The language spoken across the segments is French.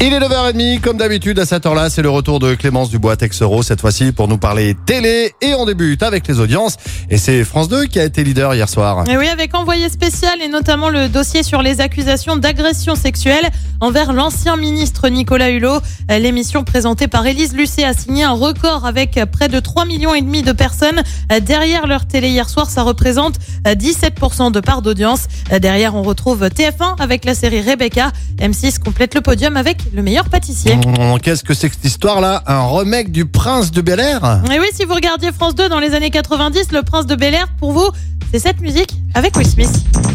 Il est 9h30, comme d'habitude à cette heure-là, c'est le retour de Clémence Dubois Texero, cette fois-ci pour nous parler télé et on débute avec les audiences et c'est France 2 qui a été leader hier soir. Et oui, avec envoyé spécial et notamment le dossier sur les accusations d'agression sexuelle envers l'ancien ministre Nicolas Hulot. L'émission présentée par Élise Lucet a signé un record avec près de 3 millions et demi de personnes derrière leur télé hier soir. Ça représente euh, 17% de part d'audience. Derrière, on retrouve TF1 avec la série Rebecca. M6 complète le podium avec le meilleur pâtissier. Mmh, Qu'est-ce que c'est que cette histoire-là Un remake du Prince de Bel Air Et oui, si vous regardiez France 2 dans les années 90, le prince de Bel Air, pour vous, c'est cette musique avec Will Smith.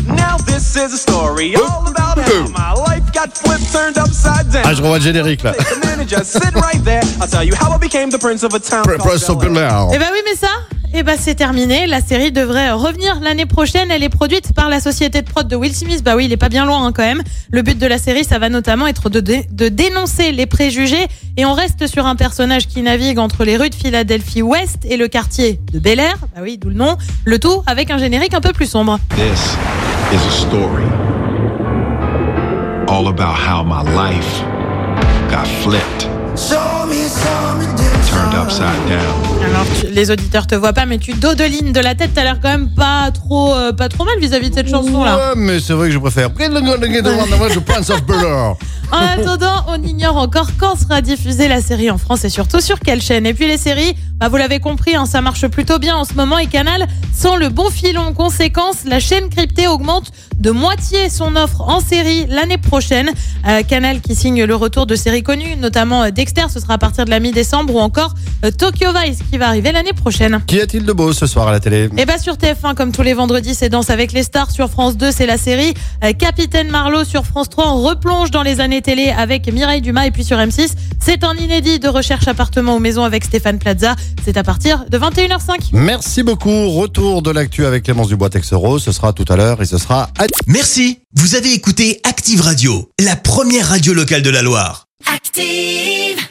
Now this is a story all about how my life got flipped, turned upside down. Ah, je revois le générique là. Take a minute, just sit right there. I'll tell you how I became the prince of Bel. Air. Eh ben oui, mais ça, eh ben c'est terminé. La série devrait revenir l'année prochaine. Elle est produite par la société de prod de Will Smith. Bah oui, il est pas bien loin hein, quand même. Le but de la série, ça va notamment être de, dé- de dénoncer les préjugés. Et on reste sur un personnage qui navigue entre les rues de Philadelphie Ouest et le quartier de Bel Air. Bah oui, d'où le nom. Le tout avec un générique un peu plus sombre. This is a story all about how my life got flipped, turned upside down. Alors, tu- les auditeurs te voient pas, mais tu dodelines de la tête. T'as l'air quand même pas trop, euh, pas trop mal vis-à-vis de cette chanson là. Ouais, mais c'est vrai que je préfère. En attendant, on ignore encore quand sera diffusée la série en France et surtout sur quelle chaîne. Et puis les séries, bah vous l'avez compris, hein, ça marche plutôt bien en ce moment et Canal sans le bon filon. Conséquence, la chaîne cryptée augmente de moitié son offre en série l'année prochaine. Euh, Canal qui signe le retour de séries connues, notamment euh, Dexter, ce sera à partir de la mi-décembre ou encore euh, Tokyo Vice qui va arriver l'année prochaine. Qu'y a-t-il de beau ce soir à la télé? Et bah sur TF1 comme tous les vendredis c'est Danse avec les stars sur France 2 c'est la série Capitaine Marlowe sur France 3 on replonge dans les années télé avec Mireille Dumas et puis sur M6 c'est un inédit de recherche appartement ou maison avec Stéphane Plaza c'est à partir de 21h05 Merci beaucoup. Retour de l'actu avec Clémence Dubois Texero. Ce sera tout à l'heure et ce sera à Merci, vous avez écouté Active Radio, la première radio locale de la Loire. Active.